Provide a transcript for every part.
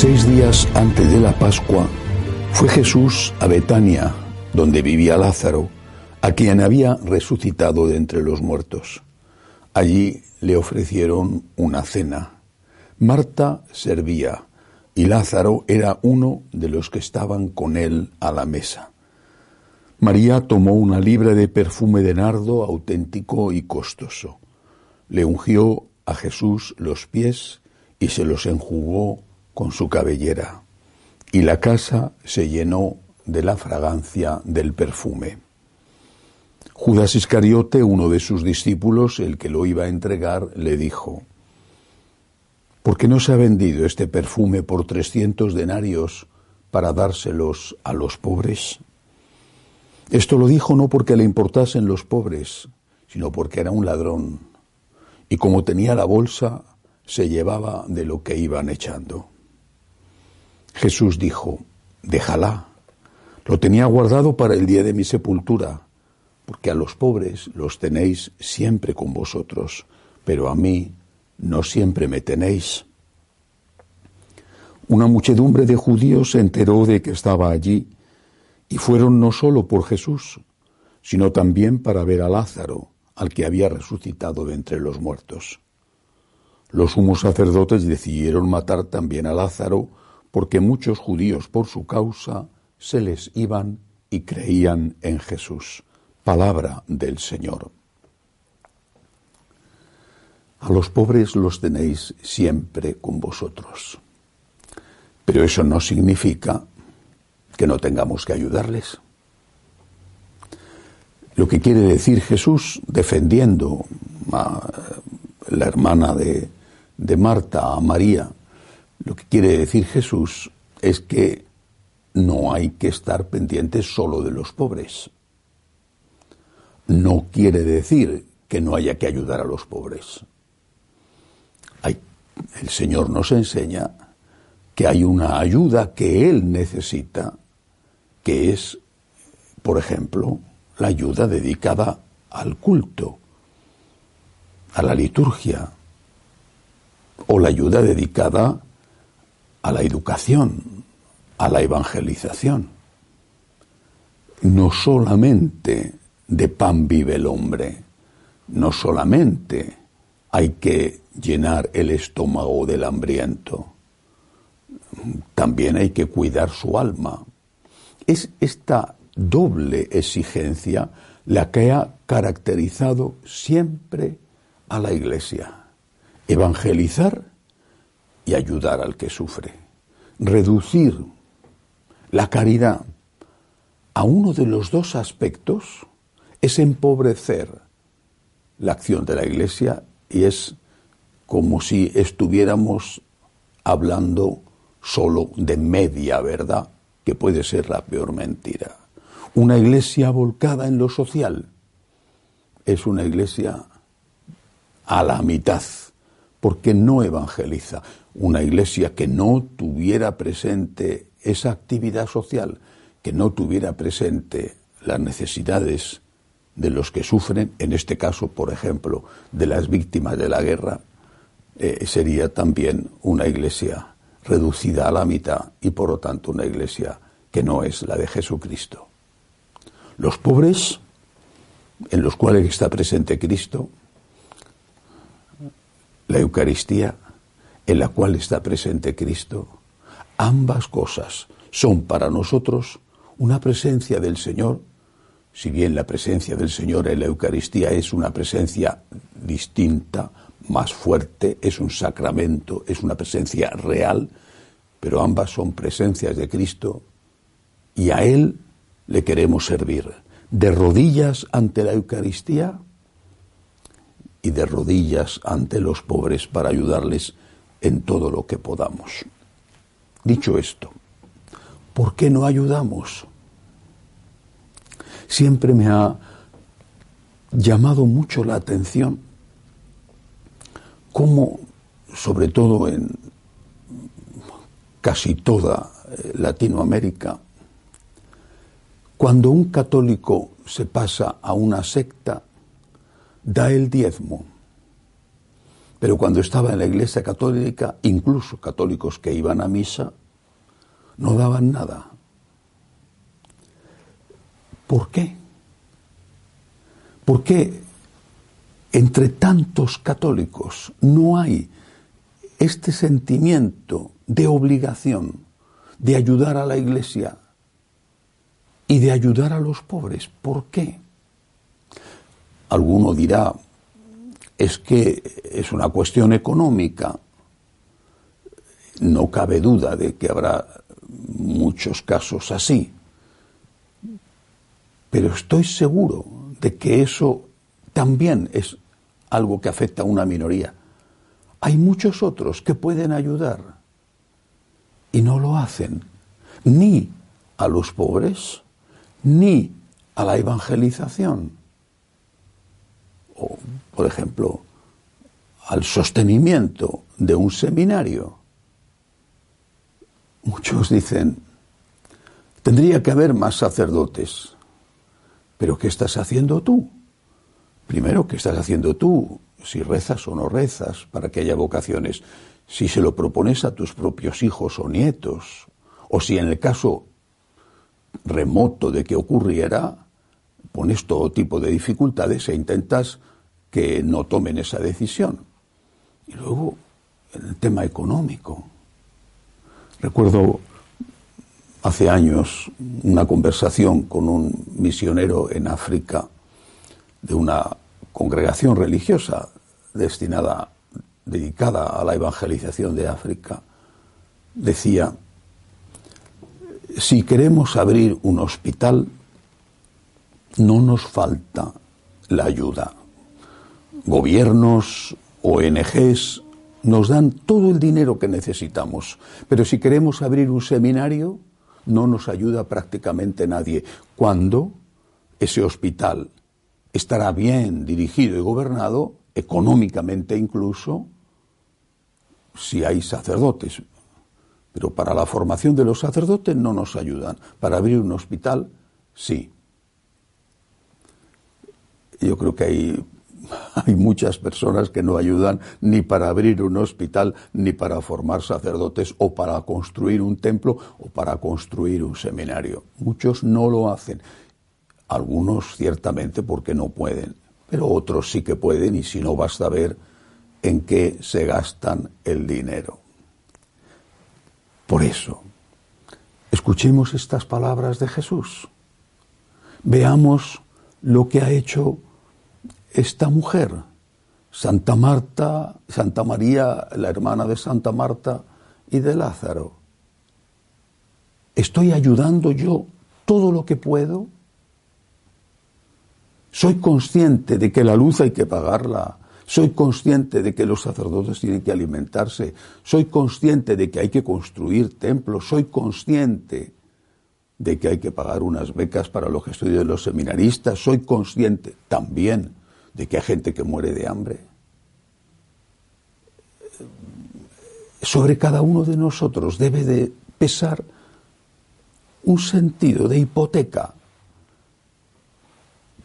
Seis días antes de la Pascua, fue Jesús a Betania, donde vivía Lázaro, a quien había resucitado de entre los muertos. Allí le ofrecieron una cena. Marta servía y Lázaro era uno de los que estaban con él a la mesa. María tomó una libra de perfume de nardo auténtico y costoso. Le ungió a Jesús los pies y se los enjugó con su cabellera, y la casa se llenó de la fragancia del perfume. Judas Iscariote, uno de sus discípulos, el que lo iba a entregar, le dijo, ¿Por qué no se ha vendido este perfume por trescientos denarios para dárselos a los pobres? Esto lo dijo no porque le importasen los pobres, sino porque era un ladrón, y como tenía la bolsa, se llevaba de lo que iban echando. Jesús dijo, déjala, lo tenía guardado para el día de mi sepultura, porque a los pobres los tenéis siempre con vosotros, pero a mí no siempre me tenéis. Una muchedumbre de judíos se enteró de que estaba allí, y fueron no solo por Jesús, sino también para ver a Lázaro, al que había resucitado de entre los muertos. Los sumos sacerdotes decidieron matar también a Lázaro, porque muchos judíos por su causa se les iban y creían en Jesús. Palabra del Señor. A los pobres los tenéis siempre con vosotros. Pero eso no significa que no tengamos que ayudarles. Lo que quiere decir Jesús defendiendo a la hermana de, de Marta, a María, lo que quiere decir Jesús es que no hay que estar pendientes solo de los pobres. No quiere decir que no haya que ayudar a los pobres. el Señor nos enseña que hay una ayuda que Él necesita, que es, por ejemplo, la ayuda dedicada al culto, a la liturgia, o la ayuda dedicada a la educación, a la evangelización. No solamente de pan vive el hombre, no solamente hay que llenar el estómago del hambriento, también hay que cuidar su alma. Es esta doble exigencia la que ha caracterizado siempre a la Iglesia. Evangelizar y ayudar al que sufre. Reducir la caridad a uno de los dos aspectos es empobrecer la acción de la Iglesia y es como si estuviéramos hablando solo de media verdad, que puede ser la peor mentira. Una iglesia volcada en lo social es una iglesia a la mitad, porque no evangeliza. Una iglesia que no tuviera presente esa actividad social, que no tuviera presente las necesidades de los que sufren, en este caso, por ejemplo, de las víctimas de la guerra, eh, sería también una iglesia reducida a la mitad y por lo tanto una iglesia que no es la de Jesucristo. Los pobres, en los cuales está presente Cristo, la Eucaristía, en la cual está presente Cristo, ambas cosas son para nosotros una presencia del Señor, si bien la presencia del Señor en la Eucaristía es una presencia distinta, más fuerte, es un sacramento, es una presencia real, pero ambas son presencias de Cristo y a Él le queremos servir. de rodillas ante la Eucaristía y de rodillas ante los pobres para ayudarles en todo lo que podamos. Dicho esto, ¿por qué no ayudamos? Siempre me ha llamado mucho la atención cómo, sobre todo en casi toda eh, Latinoamérica, cuando un católico se pasa a una secta, da el diezmo. Pero cuando estaba en la iglesia católica, incluso católicos que iban a misa, no daban nada. ¿Por qué? ¿Por qué entre tantos católicos no hay este sentimiento de obligación de ayudar a la iglesia y de ayudar a los pobres. ¿Por qué? Alguno dirá, es que es una cuestión económica. No cabe duda de que habrá muchos casos así. Pero estoy seguro de que eso también es algo que afecta a una minoría. Hay muchos otros que pueden ayudar y no lo hacen ni a los pobres ni a la evangelización, por ejemplo, al sostenimiento de un seminario. Muchos dicen, tendría que haber más sacerdotes, pero ¿qué estás haciendo tú? Primero, ¿qué estás haciendo tú? Si rezas o no rezas para que haya vocaciones, si se lo propones a tus propios hijos o nietos, o si en el caso remoto de que ocurriera, pones todo tipo de dificultades e intentas que no tomen esa decisión. Y luego, el tema económico. Recuerdo hace años una conversación con un misionero en África de una congregación religiosa destinada, dedicada a la evangelización de África. Decía, si queremos abrir un hospital, no nos falta la ayuda. Gobiernos, ONGs, nos dan todo el dinero que necesitamos. Pero si queremos abrir un seminario, no nos ayuda prácticamente nadie. Cuando ese hospital estará bien dirigido y gobernado, económicamente incluso, si hay sacerdotes. Pero para la formación de los sacerdotes no nos ayudan. Para abrir un hospital, sí. Yo creo que hay, hay muchas personas que no ayudan ni para abrir un hospital, ni para formar sacerdotes, o para construir un templo, o para construir un seminario. Muchos no lo hacen. Algunos ciertamente porque no pueden, pero otros sí que pueden y si no basta ver en qué se gastan el dinero. Por eso, escuchemos estas palabras de Jesús. Veamos lo que ha hecho esta mujer, Santa Marta, Santa María, la hermana de Santa Marta y de Lázaro. ¿Estoy ayudando yo todo lo que puedo? ¿Soy consciente de que la luz hay que pagarla? Soy consciente de que los sacerdotes tienen que alimentarse. Soy consciente de que hay que construir templos. Soy consciente de que hay que pagar unas becas para los estudios de los seminaristas. Soy consciente también de que hay gente que muere de hambre. Sobre cada uno de nosotros debe de pesar un sentido de hipoteca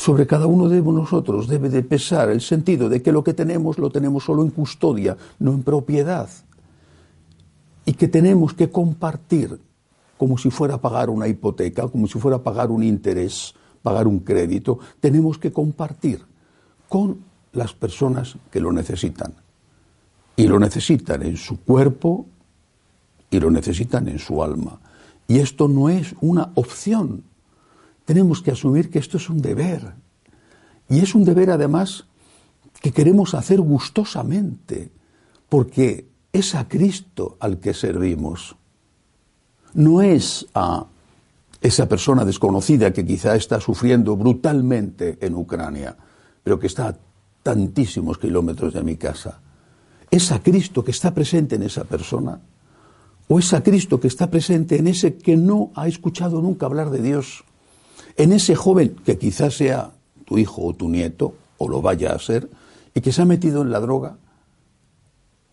sobre cada uno de nosotros debe de pesar el sentido de que lo que tenemos lo tenemos solo en custodia, no en propiedad. Y que tenemos que compartir como si fuera pagar una hipoteca, como si fuera pagar un interés, pagar un crédito, tenemos que compartir con las personas que lo necesitan. Y lo necesitan en su cuerpo y lo necesitan en su alma. Y esto no es una opción, tenemos que asumir que esto es un deber. Y es un deber además que queremos hacer gustosamente, porque es a Cristo al que servimos. No es a esa persona desconocida que quizá está sufriendo brutalmente en Ucrania, que está a tantísimos kilómetros de mi casa. ¿Es a Cristo que está presente en esa persona? ¿O es a Cristo que está presente en ese que no ha escuchado nunca hablar de Dios? En ese joven que quizás sea tu hijo o tu nieto, o lo vaya a ser, y que se ha metido en la droga,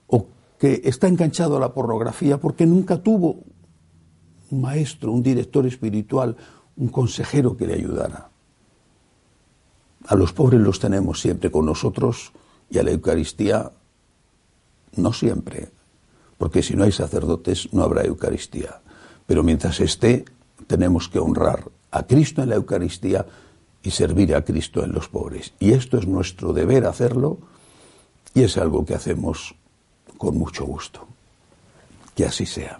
o que está enganchado a la pornografía porque nunca tuvo un maestro, un director espiritual, un consejero que le ayudara. A los pobres los tenemos siempre con nosotros y a la Eucaristía no siempre, porque si no hay sacerdotes no habrá Eucaristía. Pero mientras esté, tenemos que honrar a Cristo en la Eucaristía y servir a Cristo en los pobres. Y esto es nuestro deber hacerlo y es algo que hacemos con mucho gusto. Que así sea.